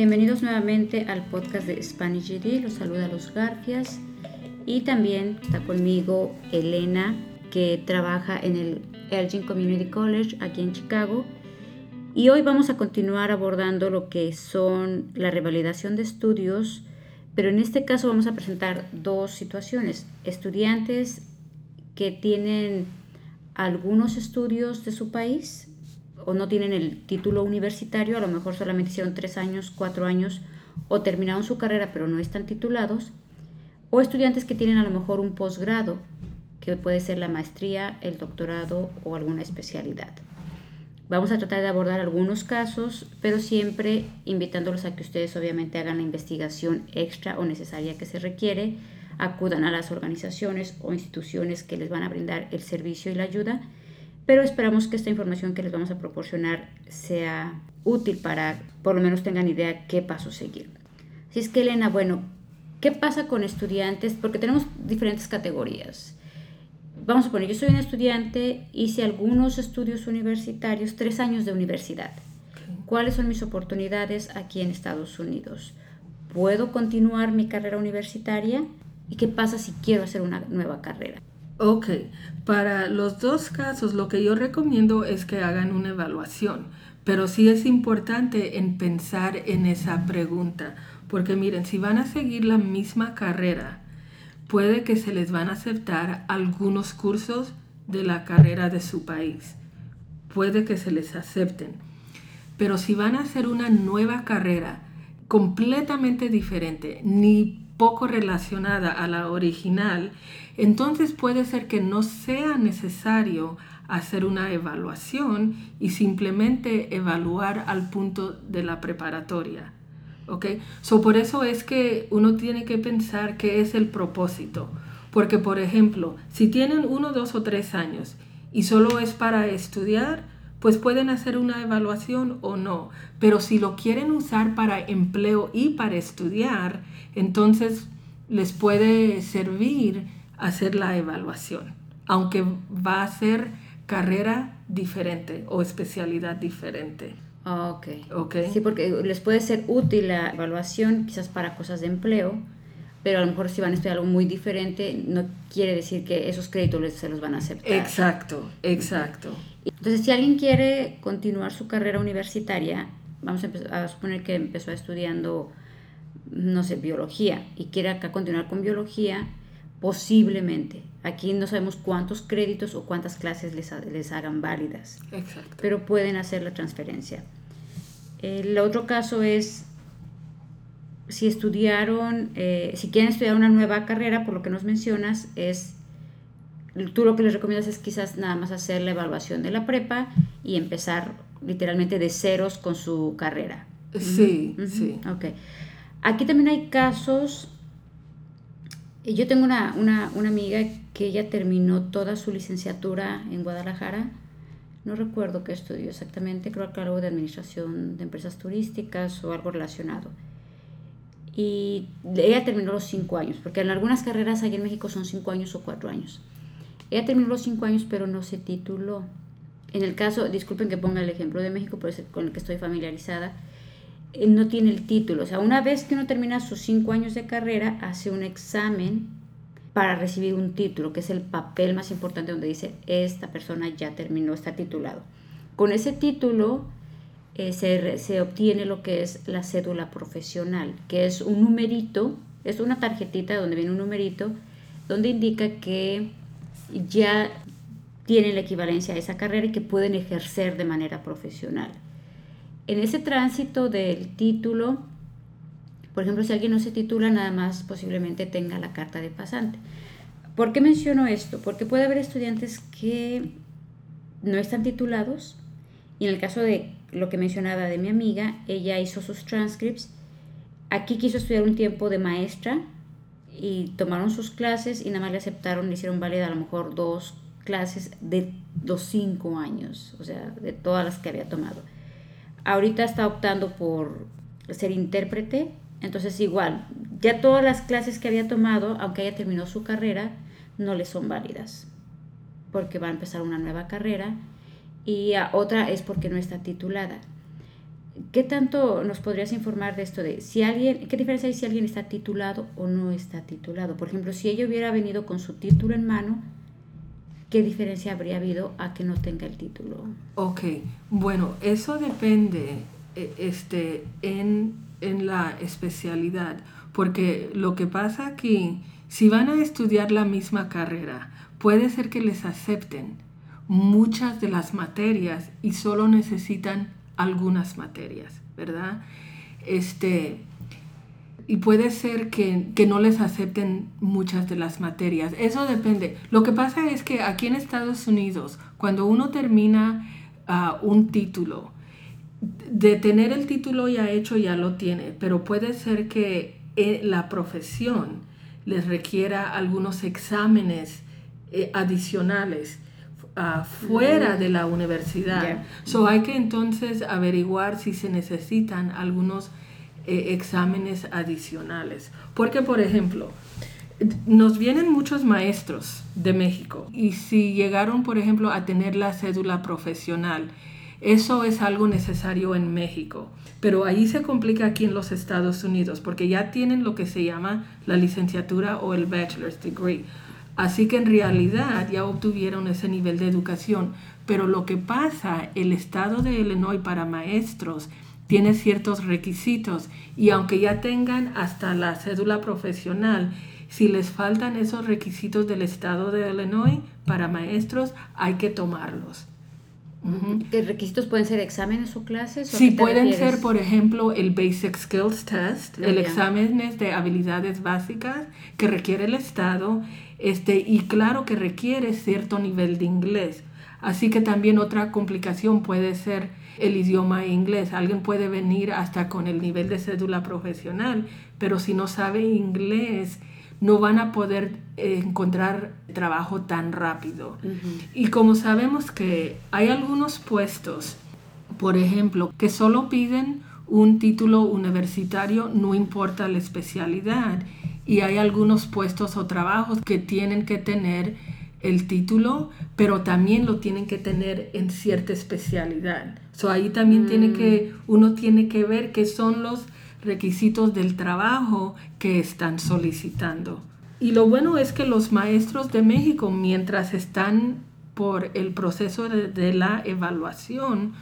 Bienvenidos nuevamente al podcast de Spanish GD. Los saluda Los Garfias y también está conmigo Elena que trabaja en el Elgin Community College aquí en Chicago. Y hoy vamos a continuar abordando lo que son la revalidación de estudios, pero en este caso vamos a presentar dos situaciones. Estudiantes que tienen algunos estudios de su país o no tienen el título universitario, a lo mejor solamente hicieron tres años, cuatro años o terminaron su carrera pero no están titulados, o estudiantes que tienen a lo mejor un posgrado, que puede ser la maestría, el doctorado o alguna especialidad. Vamos a tratar de abordar algunos casos, pero siempre invitándolos a que ustedes obviamente hagan la investigación extra o necesaria que se requiere, acudan a las organizaciones o instituciones que les van a brindar el servicio y la ayuda pero esperamos que esta información que les vamos a proporcionar sea útil para por lo menos tengan idea qué paso seguir. Así es que Elena, bueno, ¿qué pasa con estudiantes? Porque tenemos diferentes categorías. Vamos a poner, yo soy un estudiante, hice algunos estudios universitarios, tres años de universidad. ¿Cuáles son mis oportunidades aquí en Estados Unidos? ¿Puedo continuar mi carrera universitaria? ¿Y qué pasa si quiero hacer una nueva carrera? Ok, para los dos casos lo que yo recomiendo es que hagan una evaluación, pero sí es importante en pensar en esa pregunta, porque miren, si van a seguir la misma carrera, puede que se les van a aceptar algunos cursos de la carrera de su país, puede que se les acepten, pero si van a hacer una nueva carrera completamente diferente, ni poco relacionada a la original, entonces puede ser que no sea necesario hacer una evaluación y simplemente evaluar al punto de la preparatoria. ¿Ok? So, por eso es que uno tiene que pensar qué es el propósito. Porque, por ejemplo, si tienen uno, dos o tres años y solo es para estudiar, pues pueden hacer una evaluación o no. Pero si lo quieren usar para empleo y para estudiar, entonces les puede servir hacer la evaluación, aunque va a ser carrera diferente o especialidad diferente. Ok. okay. Sí, porque les puede ser útil la evaluación quizás para cosas de empleo, pero a lo mejor si van a estudiar algo muy diferente, no quiere decir que esos créditos se los van a aceptar. Exacto, exacto. Entonces, si alguien quiere continuar su carrera universitaria, vamos a, a suponer que empezó estudiando, no sé, biología y quiere acá continuar con biología, posiblemente. Aquí no sabemos cuántos créditos o cuántas clases les, les hagan válidas. Exacto. Pero pueden hacer la transferencia. El otro caso es si estudiaron, eh, si quieren estudiar una nueva carrera, por lo que nos mencionas, es, tú lo que les recomiendas es quizás nada más hacer la evaluación de la prepa y empezar literalmente de ceros con su carrera. Sí, sí. Ok. Aquí también hay casos, yo tengo una, una, una amiga que ella terminó toda su licenciatura en Guadalajara, no recuerdo qué estudió exactamente, creo que algo de administración de empresas turísticas o algo relacionado y ella terminó los cinco años, porque en algunas carreras aquí en México son cinco años o cuatro años. Ella terminó los cinco años, pero no se tituló. En el caso, disculpen que ponga el ejemplo de México, pero es con el que estoy familiarizada, eh, no tiene el título. O sea, una vez que uno termina sus cinco años de carrera, hace un examen para recibir un título, que es el papel más importante donde dice, esta persona ya terminó, está titulado. Con ese título eh, se, obtiene lo que es la cédula profesional, que es un numerito, es una tarjetita donde viene un numerito, donde indica que ya tienen la equivalencia a esa carrera y que pueden ejercer de manera profesional. En ese tránsito del título, por ejemplo, si alguien no se titula, nada más posiblemente tenga la carta de pasante. ¿Por qué menciono esto? Porque puede haber estudiantes que no están titulados y en el caso de lo que mencionaba de mi amiga, ella hizo sus transcripts. Aquí quiso estudiar un tiempo de maestra y tomaron sus clases y nada más le aceptaron, le hicieron válida a lo mejor dos clases de los cinco años, o sea, de todas las que había tomado. Ahorita está optando por ser intérprete, entonces igual, ya todas las clases que había tomado, aunque ella terminó su carrera, no le son válidas, porque va a empezar una nueva carrera y otra es porque no está titulada. ¿Qué tanto nos podrías informar de esto de si alguien, qué diferencia hay si alguien está titulado o no está titulado? Por ejemplo, si ella hubiera venido con su título en mano, ¿qué diferencia habría habido a que no tenga el título? Ok, bueno, eso depende eh, este, en, en la especialidad, porque lo que pasa aquí, si van a estudiar la misma carrera, puede ser que les acepten muchas de las materias y solo necesitan algunas materias, ¿verdad? Este, y puede ser que, no les acepten muchas de las materias. Eso depende. Lo que pasa es que aquí en Estados Unidos, cuando uno termina ah, un título, de tener el título ya hecho ya lo tiene, pero puede ser que eh, la profesión les requiera algunos exámenes eh, adicionales fuera de la universidad. So hay que entonces averiguar si se necesitan algunos eh, exámenes adicionales. Porque, por ejemplo, nos vienen muchos maestros de México y si llegaron, por ejemplo, a tener la cédula profesional, eso es algo necesario en México, pero ahí se complica aquí en los Estados Unidos porque ya tienen lo que se llama la licenciatura o el bachelor's degree. Así que en realidad ya obtuvieron ese nivel de educación. Pero lo que pasa, el estado de Illinois para maestros tiene ciertos requisitos y aunque ya tengan hasta la cédula profesional, si les faltan esos requisitos del estado de Illinois para maestros, hay que tomarlos. ¿Qué requisitos pueden ser exámenes o clases? sí, pueden ser, por ejemplo, el Basic Skills Test, el examen de habilidades básicas que requiere el Estado, este, y claro que requiere cierto nivel de inglés. Así que también otra complicación puede ser el idioma inglés. Alguien puede venir hasta con el nivel de cédula profesional, pero si no sabe inglés, no van a poder eh, encontrar trabajo tan rápido. Y como sabemos que hay algunos puestos, por ejemplo, que solo piden un título universitario, no importa la especialidad, y hay algunos puestos o trabajos que tienen que tener el título, pero también lo tienen que tener en cierta especialidad. So, ahí también tiene mm. que, uno tiene que ver qué son los requisitos del trabajo que están solicitando. Y lo bueno es que los maestros de México, mientras están por el proceso de, la evaluación,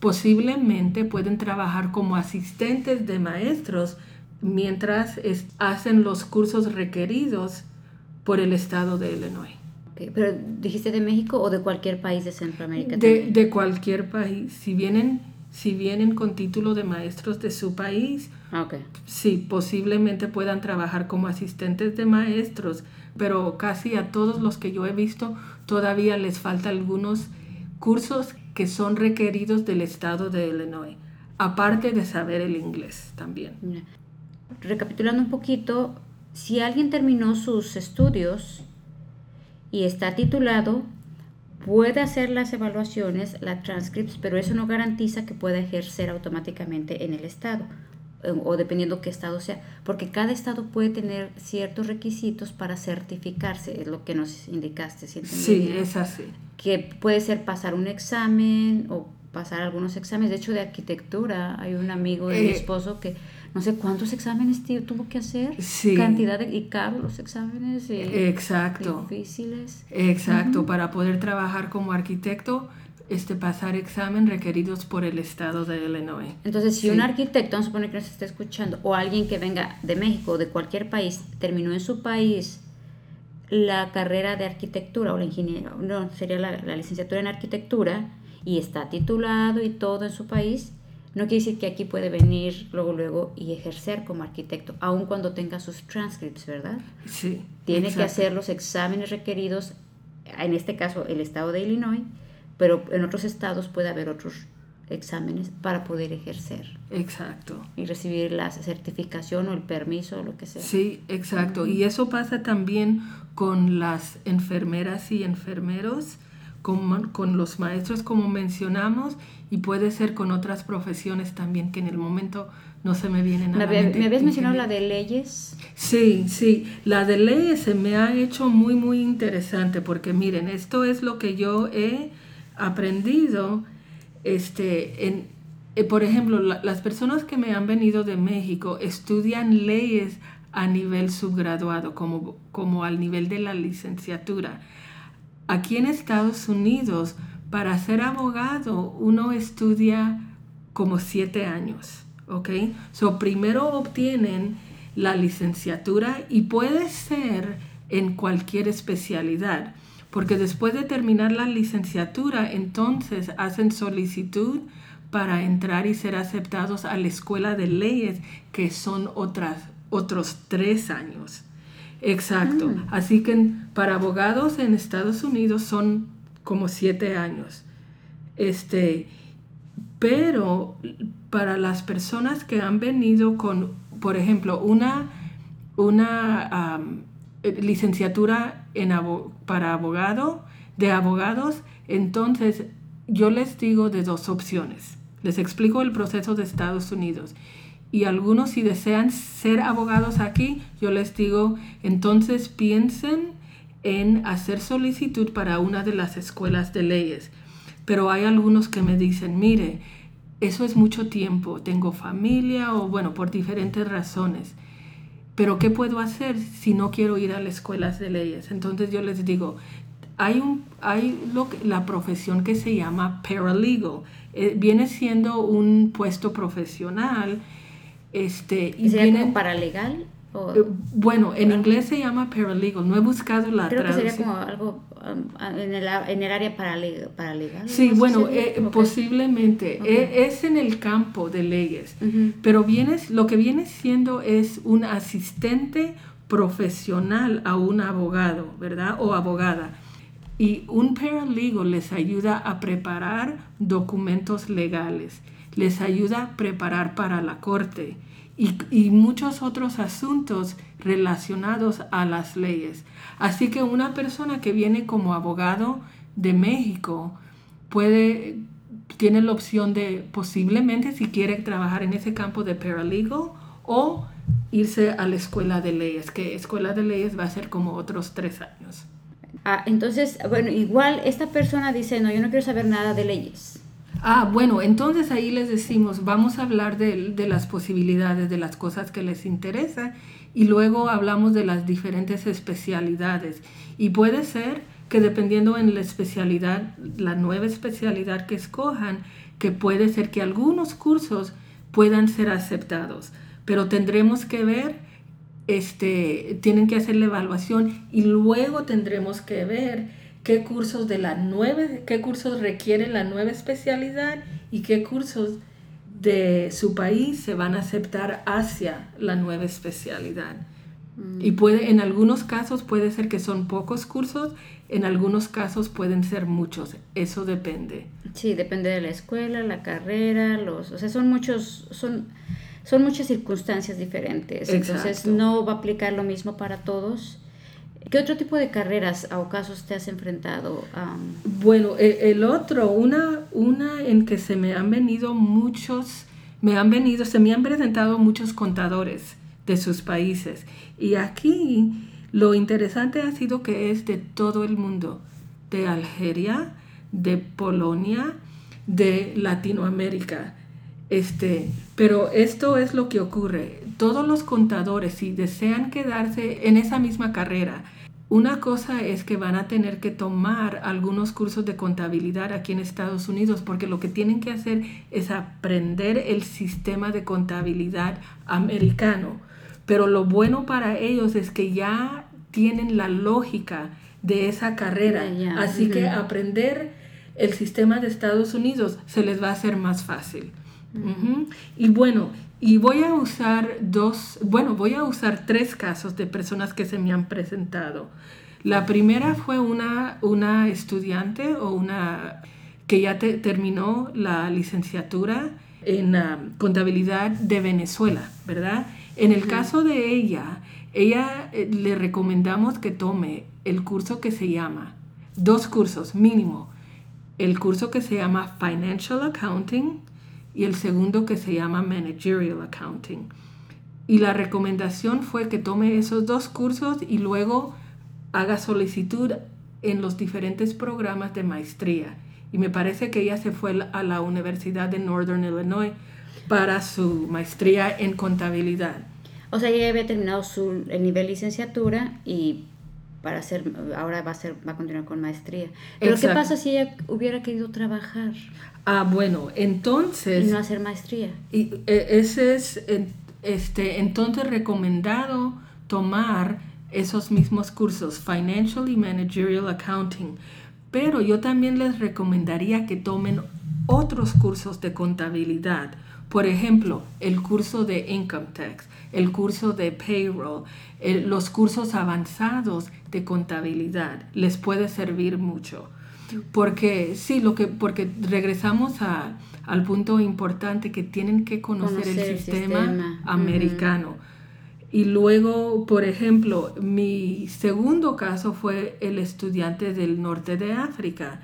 posiblemente pueden trabajar como asistentes de maestros mientras hacen los cursos requeridos por el estado de Illinois. Pero dijiste de México o de cualquier país de Centroamérica. De, de cualquier país. Si vienen si vienen con título de maestros de su país, ah, sí, posiblemente puedan trabajar como asistentes de maestros, pero casi a todos los que yo he visto todavía les falta algunos cursos que son requeridos del estado de Illinois, aparte de saber el inglés también. Recapitulando un poquito, si alguien terminó sus estudios y está titulado, puede hacer las evaluaciones, las transcripts, pero eso no garantiza que pueda ejercer automáticamente en el estado eh, o dependiendo qué estado sea, porque cada estado puede tener ciertos requisitos para certificarse, es lo que nos indicaste. sí, es así. Que puede ser pasar un examen o pasar algunos exámenes. De hecho, de arquitectura, hay un amigo de mi eh, esposo que no sé cuántos exámenes tuvo que hacer, cantidad de, y caros los exámenes Exacto. difíciles. Exacto, para poder trabajar como arquitecto, este, pasar examen requeridos por el estado de Illinois. Entonces, si un arquitecto, vamos a suponer que nos está escuchando, o alguien que venga de México o de cualquier país, terminó en su país la carrera de arquitectura o la ingeniería, no, sería la, la licenciatura en arquitectura y está titulado y todo en su país, no quiere decir que aquí puede venir luego, luego y ejercer como arquitecto, aun cuando tenga sus transcripts, ¿verdad? Sí. Tiene que hacer los exámenes requeridos, en este caso el estado de Illinois, pero en otros estados puede haber otros exámenes para poder ejercer. Exacto. Y recibir la certificación o el permiso o lo que sea. Sí, exacto. Y eso pasa también con las enfermeras y enfermeros con, los maestros como mencionamos y puede ser con otras profesiones también que en el momento no se me vienen a la mente. ¿Me habías mencionado la de leyes? Sí, sí, la de leyes se me ha hecho muy, muy interesante porque miren, esto es lo que yo he aprendido este, en, eh, por ejemplo, las personas que me han venido de México estudian leyes a nivel subgraduado, como, como al nivel de la licenciatura. Aquí en Estados Unidos, para ser abogado, uno estudia como siete años, ¿ok? So, primero obtienen la licenciatura y puede ser en cualquier especialidad, porque después de terminar la licenciatura, entonces hacen solicitud para entrar y ser aceptados a la escuela de leyes, que son otras, otros tres años. Exacto. Mm. Así que para abogados en Estados Unidos son como siete años. Este, pero para las personas que han venido con, por ejemplo, una, una licenciatura en para abogado, de abogados, entonces yo les digo de dos opciones. Les explico el proceso de Estados Unidos. Y algunos si desean ser abogados aquí, yo les digo, entonces piensen en hacer solicitud para una de las escuelas de leyes. Pero hay algunos que me dicen, mire, eso es mucho tiempo, tengo familia o bueno, por diferentes razones. Pero ¿qué puedo hacer si no quiero ir a las escuelas de leyes? Entonces yo les digo, hay, un, hay lo la profesión que se llama paralegal. Eh, viene siendo un puesto profesional. Este, ¿Y, sería como paralegal? Eh, bueno, en inglés se llama paralegal. No he buscado la Creo que sería como algo um, en, el, en, el, área paralegal. Sí, bueno, eh, posiblemente. Es, en el campo de leyes. Pero vienes, lo que viene siendo es un asistente profesional a un abogado, ¿verdad? O abogada. Y un paralegal les ayuda a preparar documentos legales, les ayuda a preparar para la corte y, muchos otros asuntos relacionados a las leyes. Así que una persona que viene como abogado de México puede, tiene la opción de posiblemente si quiere trabajar en ese campo de paralegal o irse a la escuela de leyes, que escuela de leyes va a ser como otros tres años. Ah, entonces, bueno, igual esta persona dice, no, yo no quiero saber nada de leyes. Ah, bueno, entonces ahí les decimos, vamos a hablar de, de las posibilidades, de las cosas que les interesa y luego hablamos de las diferentes especialidades. Y puede ser que dependiendo en la especialidad, la nueva especialidad que escojan, que puede ser que algunos cursos puedan ser aceptados, pero tendremos que ver este, tienen que hacer la evaluación y luego tendremos que ver qué cursos de la nueva, qué cursos requieren la nueva especialidad y qué cursos de su país se van a aceptar hacia la nueva especialidad. Mm. Y puede, en algunos casos puede ser que son pocos cursos, en algunos casos pueden ser muchos, eso depende. Sí, depende de la escuela, la carrera, los, o sea, son muchos, son, son muchas circunstancias diferentes, entonces no va a aplicar lo mismo para todos. ¿Qué otro tipo de carreras o casos te has enfrentado? Bueno, e, el otro, una, una en que se me han venido muchos, me han venido, se me han presentado muchos contadores de sus países. Y aquí lo interesante ha sido que es de todo el mundo, de Algeria, de Polonia, de Latinoamérica. Este, pero esto es lo que ocurre. Todos los contadores, si desean quedarse en esa misma carrera, una cosa es que van a tener que tomar algunos cursos de contabilidad aquí en Estados Unidos, porque lo que tienen que hacer es aprender el sistema de contabilidad americano. Pero lo bueno para ellos es que ya tienen la lógica de esa carrera. Así que aprender el sistema de Estados Unidos se les va a hacer más fácil. Y bueno, y voy a usar dos, bueno, voy a usar tres casos de personas que se me han presentado. La primera fue una, una estudiante o una que ya terminó la licenciatura en contabilidad de Venezuela, ¿verdad? En el caso de ella, ella eh, le recomendamos que tome el curso que se llama, dos cursos mínimo, el curso que se llama Financial Accounting y el segundo que se llama Managerial Accounting. Y la recomendación fue que tome esos dos cursos y luego haga solicitud en los diferentes programas de maestría. y me parece que ella se fue a la Universidad de Northern Illinois para su maestría en contabilidad. O sea, ella había terminado su, el nivel licenciatura y para hacer, ahora va a, ser, va a continuar con maestría. Pero ¿qué pasa si ella hubiera querido trabajar? Ah, bueno, entonces... Y no hacer maestría. Y e, ese es, este, entonces recomendado tomar esos mismos cursos, Financial y Managerial Accounting. Pero yo también les recomendaría que tomen otros cursos de contabilidad. Por ejemplo, el curso de Income Tax, el curso de Payroll, los cursos avanzados de contabilidad. Les puede servir mucho. Porque sí, lo que, porque regresamos a, al punto importante que tienen que conocer, el, sistema americano. Y luego, por ejemplo, mi segundo caso fue el estudiante del norte de África.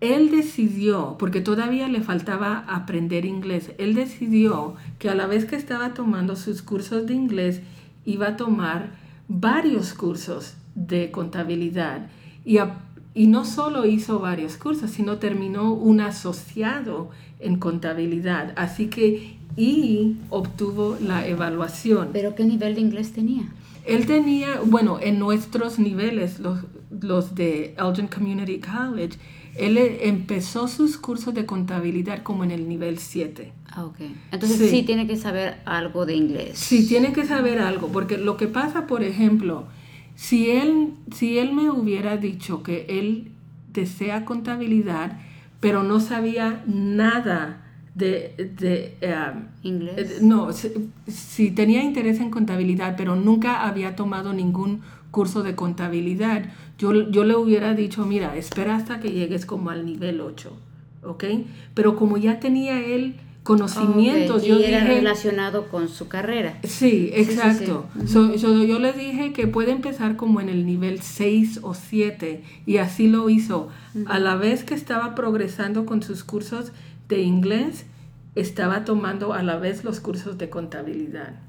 Él decidió, porque todavía le faltaba aprender inglés, él decidió que a la vez que estaba tomando sus cursos de inglés, iba a tomar varios cursos de contabilidad. Y, y no solo hizo varios cursos, sino terminó un asociado en contabilidad. Así que y obtuvo la evaluación. ¿Pero qué nivel de inglés tenía? Él tenía, bueno, en nuestros niveles, los, los de Elgin Community College, él empezó sus cursos de contabilidad como en el nivel 7. Ah, ok. Entonces sí. tiene que saber algo de inglés. Sí, tiene que saber algo, porque lo que pasa, por ejemplo, si él, si él me hubiera dicho que él desea contabilidad, pero no sabía nada de, de um, inglés. No, si, tenía interés en contabilidad, pero nunca había tomado ningún curso de contabilidad, yo, yo le hubiera dicho, mira, espera hasta que llegues como al nivel 8, ¿ok? Pero como ya tenía él conocimientos. yo era relacionado con su carrera. Sí, exacto. yo le dije que puede empezar como en el nivel 6 o 7 y así lo hizo. A la vez que estaba progresando con sus cursos de inglés, estaba tomando a la vez los cursos de contabilidad.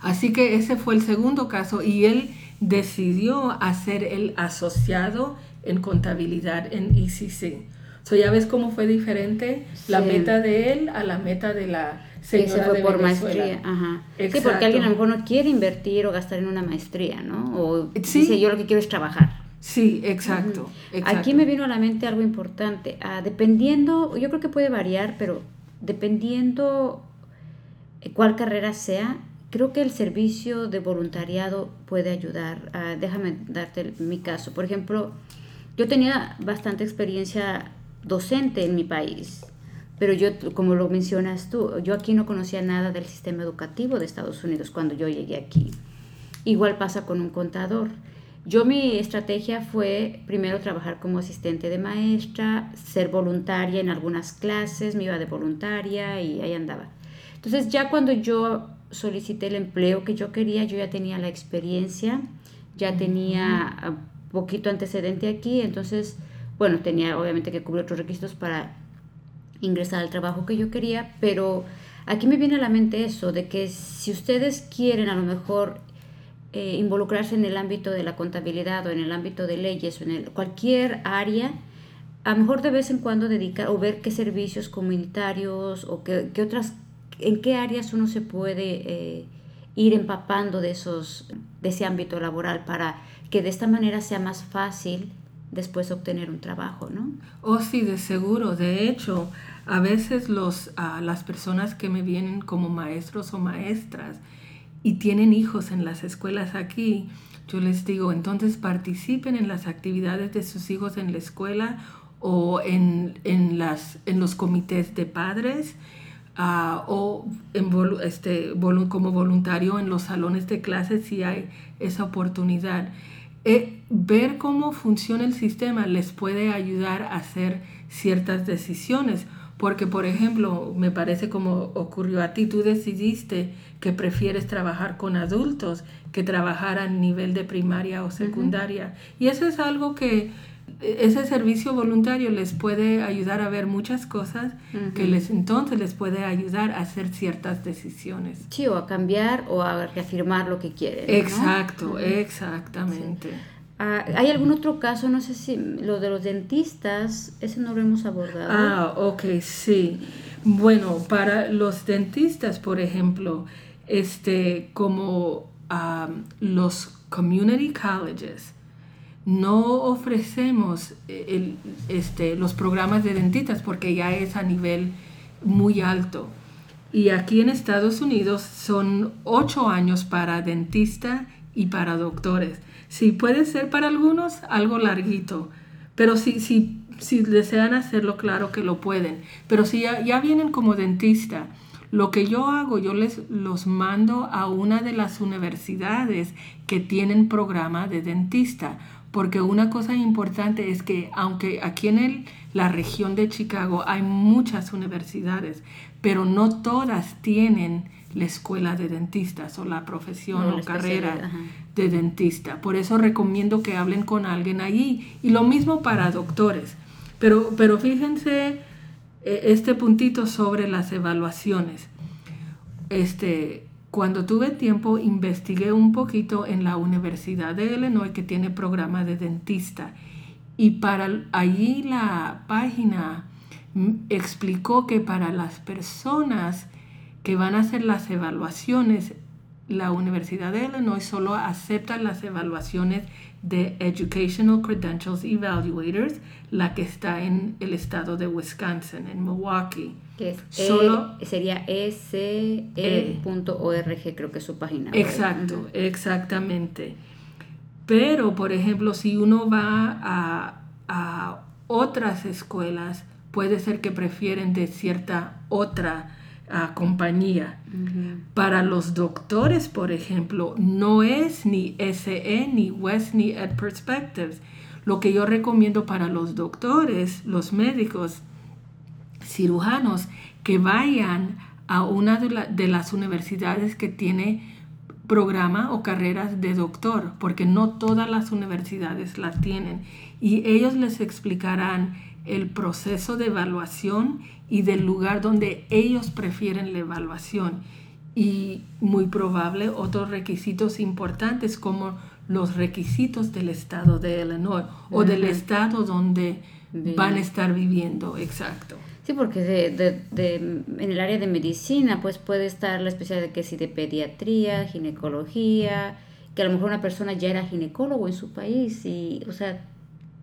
Así que ese fue el segundo caso y él decidió hacer el asociado en contabilidad en ECC. So, ya ves cómo fue diferente la meta de él a la meta de la señora fue por maestría, ajá. Sí, porque alguien a lo mejor no quiere invertir o gastar en una maestría, ¿no? O sí. dice, yo lo que quiero es trabajar. Sí, exacto, Aquí me vino a la mente algo importante. Ah, dependiendo, yo creo que puede variar, pero dependiendo cuál carrera sea, creo que el servicio de voluntariado puede ayudar. Ah, déjame darte mi caso. Por ejemplo, yo tenía bastante experiencia docente en mi país, pero yo, como lo mencionas tú, yo aquí no conocía nada del sistema educativo de Estados Unidos cuando yo llegué aquí. Igual pasa con un contador. Yo mi estrategia fue primero trabajar como asistente de maestra, ser voluntaria en algunas clases, me iba de voluntaria y ahí andaba. Entonces ya cuando yo solicité el empleo que yo quería, yo ya tenía la experiencia, ya tenía poquito antecedente aquí, entonces bueno, tenía obviamente que cubrir otros requisitos para ingresar al trabajo que yo quería, pero aquí me viene a la mente eso, de que si ustedes quieren a lo mejor eh, involucrarse en el ámbito de la contabilidad o en el ámbito de leyes o en cualquier área, a lo mejor de vez en cuando dedicar o ver qué servicios comunitarios o qué, otras, en qué áreas uno se puede eh, ir empapando de, esos, de ese ámbito laboral para que de esta manera sea más fácil después obtener un trabajo, ¿no? Oh, sí, de seguro. De hecho, a veces los, las personas que me vienen como maestros o maestras y tienen hijos en las escuelas aquí, yo les digo, entonces participen en las actividades de sus hijos en la escuela o en, en las, en los comités de padres o en, este, como voluntario en los salones de clases si hay esa oportunidad. Eh, ver cómo funciona el sistema les puede ayudar a hacer ciertas decisiones. Porque, por ejemplo, me parece como ocurrió a ti, tú decidiste que prefieres trabajar con adultos que trabajar a nivel de primaria o secundaria. Y eso es algo que ese servicio voluntario les puede ayudar a ver muchas cosas que les entonces les puede ayudar a hacer ciertas decisiones. Sí, o a cambiar o a reafirmar lo que quieren. Exacto, exactamente. Ah, ¿Hay algún otro caso? No sé si lo de los dentistas, ese no lo hemos abordado. Ah, ok, sí. Bueno, para los dentistas, por ejemplo, este, como los community colleges, no ofrecemos el, este, los programas de dentistas porque ya es a nivel muy alto. Y aquí en Estados Unidos son ocho años para dentista y para doctores. Sí, puede ser para algunos algo larguito, pero si, si, si desean hacerlo, claro que lo pueden. Pero si ya, ya vienen como dentista, lo que yo hago, yo les los mando a una de las universidades que tienen programa de dentista, porque una cosa importante es que aunque aquí en el, la región de Chicago hay muchas universidades, pero no todas tienen la escuela de dentistas o la profesión o carrera de dentista. Por eso recomiendo que hablen con alguien allí. Y lo mismo para doctores. Pero, pero fíjense eh, este puntito sobre las evaluaciones. Este, cuando tuve tiempo investigué un poquito en la Universidad de Illinois que tiene programa de dentista y para allí la página explicó que para las personas que van a hacer las evaluaciones, la Universidad de Illinois solo acepta las evaluaciones de Educational Credentials Evaluators, la que está en el estado de Wisconsin, en Milwaukee. Que es solo, sería ese.org, creo que es su página. Exacto, exactamente. Pero, por ejemplo, si uno va a, a otras escuelas, puede ser que prefieren de cierta otra compañía. Para los doctores, por ejemplo, no es ni SE, ni West, ni Ed Perspectives. Lo que yo recomiendo para los doctores, los médicos, cirujanos, que vayan a una de, de las universidades que tiene programa o carreras de doctor, porque no todas las universidades las tienen. Y ellos les explicarán el proceso de evaluación y del lugar donde ellos prefieren la evaluación. Y muy probable otros requisitos importantes como los requisitos del estado de Illinois o del estado donde van a estar viviendo, exacto. Sí, porque de, de, en el área de medicina pues puede estar la especialidad de que si de pediatría, ginecología, que a lo mejor una persona ya era ginecólogo en su país y, o sea,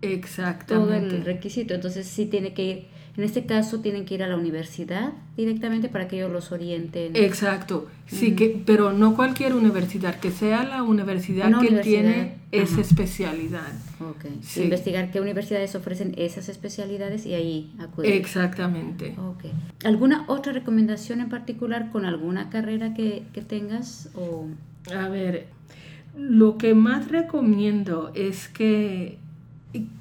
Exactamente. todo el requisito. Entonces sí tiene que ir, en este caso tienen que ir a la universidad directamente para que ellos los orienten. Exacto, sí, que, pero no cualquier universidad, que sea la universidad que tiene esa especialidad. Ok, investigar qué universidades ofrecen esas especialidades y ahí acudir. Exactamente. ¿Alguna otra recomendación en particular con alguna carrera que, que tengas? O... A ver, lo que más recomiendo es que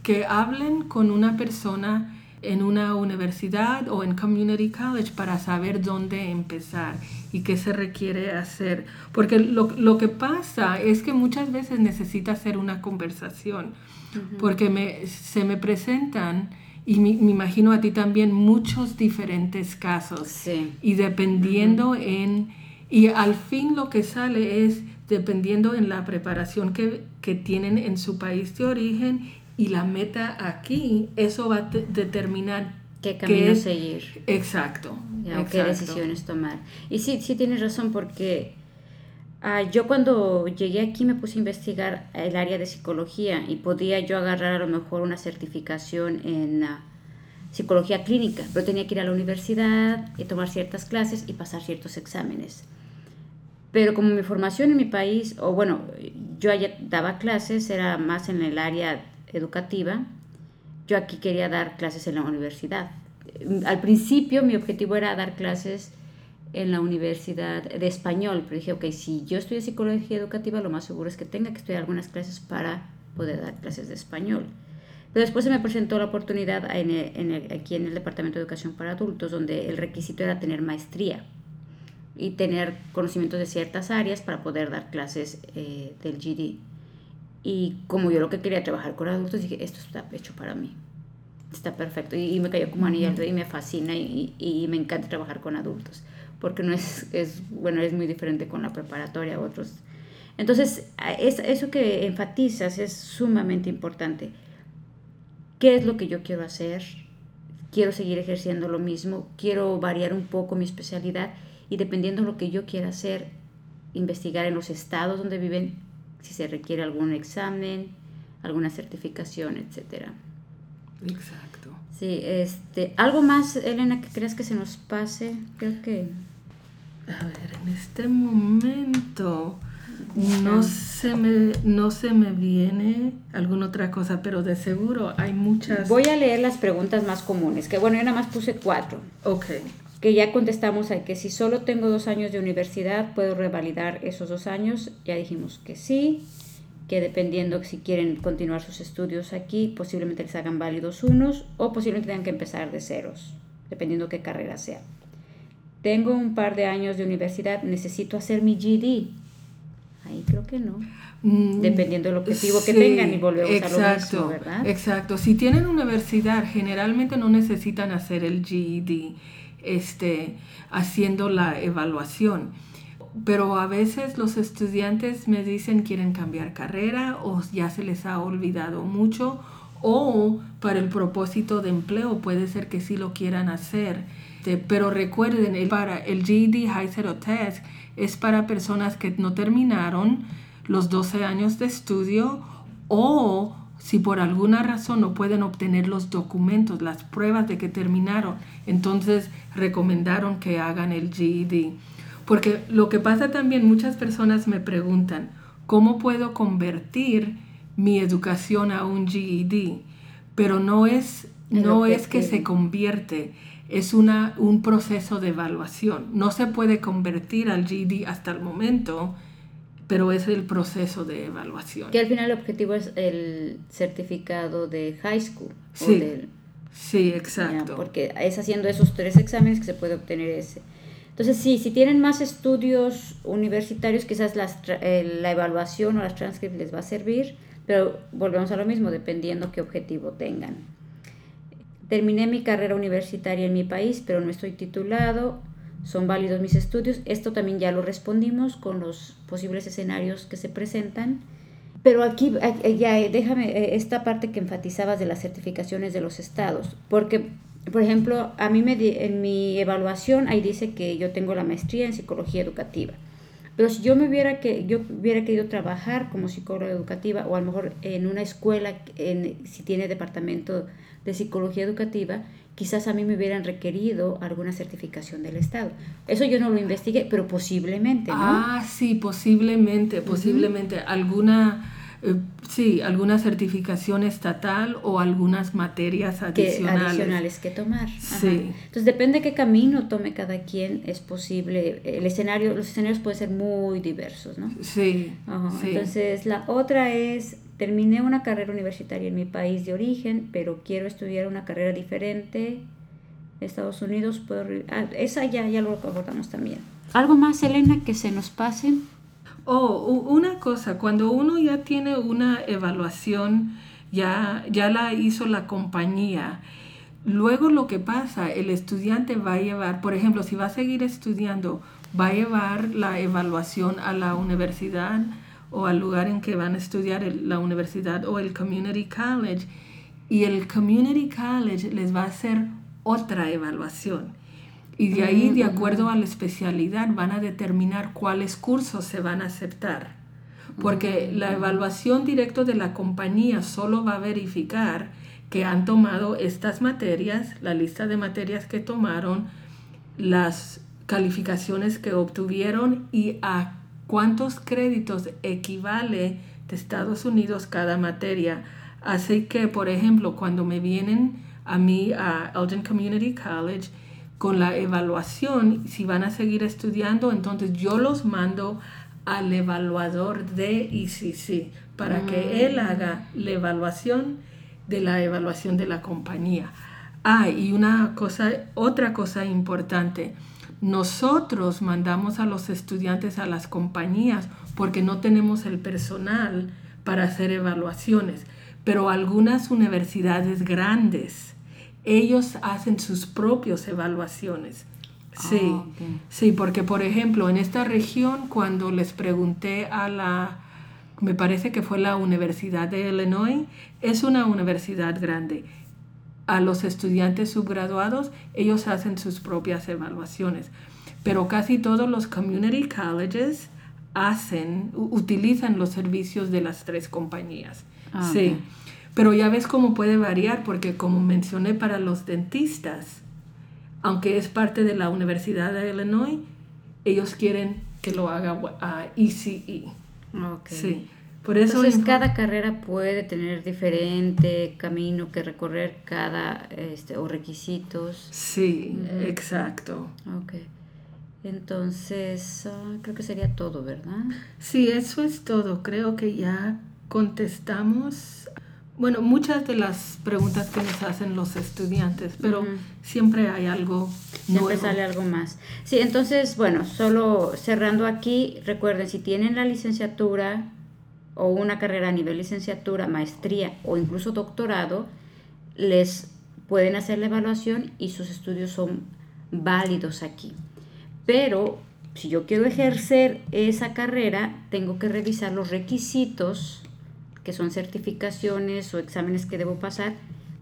que hablen con una persona en una universidad o en community college para saber dónde empezar y qué se requiere hacer. Porque lo, que pasa es que muchas veces necesita hacer una conversación, porque me, se me presentan, y me, imagino a ti también, muchos diferentes casos. Y dependiendo en... Y al fin lo que sale es dependiendo en la preparación que, que tienen en su país de origen y la meta aquí, eso va a determinar qué camino seguir. Exacto, qué decisiones tomar. Y sí, sí tienes razón porque ah, yo cuando llegué aquí me puse a investigar el área de psicología y podía yo agarrar a lo mejor una certificación en ah, psicología clínica, pero tenía que ir a la universidad y tomar ciertas clases y pasar ciertos exámenes. Pero como mi formación en mi país, o bueno, yo allá daba clases, era más en el área educativa, yo aquí quería dar clases en la universidad. Al principio mi objetivo era dar clases en la universidad de español, pero dije, ok, si yo estudio psicología educativa, lo más seguro es que tenga que estudiar algunas clases para poder dar clases de español. Pero después se me presentó la oportunidad aquí en el Departamento de Educación para Adultos, donde el requisito era tener maestría y tener conocimientos de ciertas áreas para poder dar clases eh, del GD. Y como yo lo que quería trabajar con adultos, dije, esto está hecho para mí. Está perfecto. Y, me cayó como anillo y me fascina y, y, me encanta trabajar con adultos. Porque no es, es, bueno, es muy diferente con la preparatoria, otros. Entonces, eso que enfatizas es sumamente importante. ¿Qué es lo que yo quiero hacer? Quiero seguir ejerciendo lo mismo, quiero variar un poco mi especialidad y dependiendo de lo que yo quiera hacer, investigar en los estados donde viven, si se requiere algún examen, alguna certificación, etcétera. Exacto. Sí, este, algo más, Elena, que creas que se nos pase, creo que. A ver, en este momento no se me, no se me viene alguna otra cosa, pero de seguro hay muchas. Voy a leer las preguntas más comunes, que bueno, yo nada más puse cuatro. Ok. Que ya contestamos a que si solo tengo dos años de universidad, ¿puedo revalidar esos dos años? Ya dijimos que sí que dependiendo si quieren continuar sus estudios aquí, posiblemente les hagan válidos unos o posiblemente tengan que empezar de ceros, dependiendo qué carrera sea. Tengo un par de años de universidad, necesito hacer mi GD. Ahí creo que no. Mm, dependiendo del objetivo que tengan y volvemos exacto, a lo mismo, ¿verdad? Exacto. Si tienen universidad, generalmente no necesitan hacer el GED este, haciendo la evaluación pero a veces los estudiantes me dicen quieren cambiar carrera o ya se les ha olvidado mucho o para el propósito de empleo puede ser que sí lo quieran hacer. Pero recuerden, para el GED High Zero Test es para personas que no terminaron los 12 años de estudio o si por alguna razón no pueden obtener los documentos, las pruebas de que terminaron, entonces recomendaron que hagan el GED. Porque lo que pasa también, muchas personas me preguntan, ¿cómo puedo convertir mi educación a un GED? Pero no es, no es que se convierte, es una, un proceso de evaluación. No se puede convertir al GED hasta el momento, pero es el proceso de evaluación. Que al final el objetivo es el certificado de high school. Sí, sí exacto. porque es haciendo esos tres exámenes que se puede obtener ese. Entonces, sí, si tienen más estudios universitarios, quizás las, eh, la evaluación o las transcripts les va a servir, pero volvemos a lo mismo, dependiendo qué objetivo tengan. Terminé mi carrera universitaria en mi país, pero no estoy titulado. Son válidos mis estudios. Esto también ya lo respondimos con los posibles escenarios que se presentan. Pero aquí, ya déjame eh, esta parte que enfatizabas de las certificaciones de los estados, porque por ejemplo, a mí me en mi evaluación ahí dice que yo tengo la maestría en psicología educativa. Pero si yo me hubiera que yo hubiera querido trabajar como psicóloga educativa o a lo mejor en una escuela en, si tiene departamento de psicología educativa, quizás a mí me hubieran requerido alguna certificación del Estado. Eso yo no lo investigué, pero posiblemente, ¿no? Ah, sí, posiblemente, posiblemente alguna eh, sí, alguna certificación estatal o algunas materias adicionales. Que, adicionales que tomar. Sí. Entonces depende qué camino tome cada quien, es posible, el escenario, los escenarios pueden ser muy diversos, ¿no? Sí, sí. Entonces la otra es, terminé una carrera universitaria en mi país de origen, pero quiero estudiar una carrera diferente. Estados Unidos, puedo, ah, esa ya, ya lo abordamos también. ¿Algo más, Elena, que se nos pase? Oh, una cosa, cuando uno ya tiene una evaluación, ya, ya la hizo la compañía, luego lo que pasa, el estudiante va a llevar, por ejemplo, si va a seguir estudiando, va a llevar la evaluación a la universidad o al lugar en que van a estudiar la universidad o el community college. Y el community college les va a hacer otra evaluación. Y de ahí, de acuerdo a la especialidad, van a determinar cuáles cursos se van a aceptar. Porque la evaluación directa de la compañía solo va a verificar que han tomado estas materias, la lista de materias que tomaron, las calificaciones que obtuvieron y a cuántos créditos equivale de Estados Unidos cada materia. Así que, por ejemplo, cuando me vienen a mí a Elgin Community College, con la evaluación, si van a seguir estudiando, entonces yo los mando al evaluador de ICC para que él haga la evaluación de la evaluación de la compañía. Ah, y una cosa, otra cosa importante, nosotros mandamos a los estudiantes a las compañías porque no tenemos el personal para hacer evaluaciones, pero algunas universidades grandes ellos hacen sus propias evaluaciones. Sí, Ah, ok. sí, porque por ejemplo en esta región cuando les pregunté a la, me parece que fue la Universidad de Illinois, es una universidad grande. A los estudiantes subgraduados ellos hacen sus propias evaluaciones, pero casi todos los community colleges hacen, utilizan los servicios de las tres compañías. Ah, sí, pero ya ves cómo puede variar porque como mencioné para los dentistas, aunque es parte de la Universidad de Illinois, ellos quieren que lo haga a ECE. Ok. Sí, por eso Entonces cada carrera puede tener diferente camino que recorrer cada este, o requisitos. Sí, exacto. Ok. Entonces ah, creo que sería todo, ¿verdad? Sí, eso es todo. Creo que ya contestamos, bueno, muchas de las preguntas que nos hacen los estudiantes, pero siempre hay algo Siempre nuevo. sale algo más. Sí, entonces, bueno, solo cerrando aquí, recuerden, si tienen la licenciatura o una carrera a nivel licenciatura, maestría o incluso doctorado, les pueden hacer la evaluación y sus estudios son válidos aquí. Pero si yo quiero ejercer esa carrera, tengo que revisar los requisitos, que son certificaciones o exámenes que debo pasar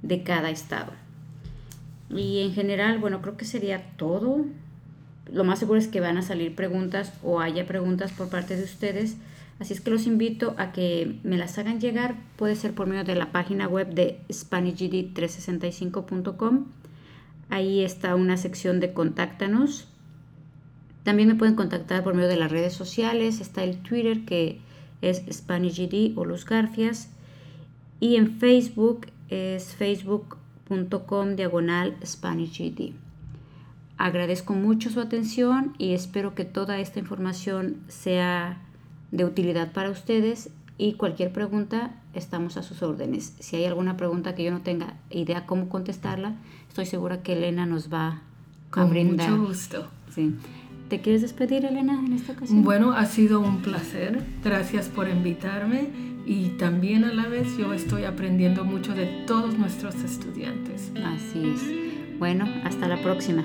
de cada estado. Y en general, bueno, creo que sería todo. Lo más seguro es que van a salir preguntas o haya preguntas por parte de ustedes. Así es que los invito a que me las hagan llegar. Puede ser por medio de la página web de SpanishGD365.com. Ahí está una sección de contáctanos. También me pueden contactar por medio de las redes sociales. Está el Twitter que es SpanishGD o Los Garfias. Y en Facebook es facebook.com diagonal SpanishGD. Agradezco mucho su atención y espero que toda esta información sea de utilidad para ustedes y cualquier pregunta estamos a sus órdenes. Si hay alguna pregunta que yo no tenga idea cómo contestarla, estoy segura que Elena nos va a Con brindar. mucho gusto. Sí. ¿Te quieres despedir, Elena, en esta ocasión? Bueno, ha sido un placer. Gracias por invitarme y también a la vez yo estoy aprendiendo mucho de todos nuestros estudiantes. Así es. Bueno, hasta la próxima.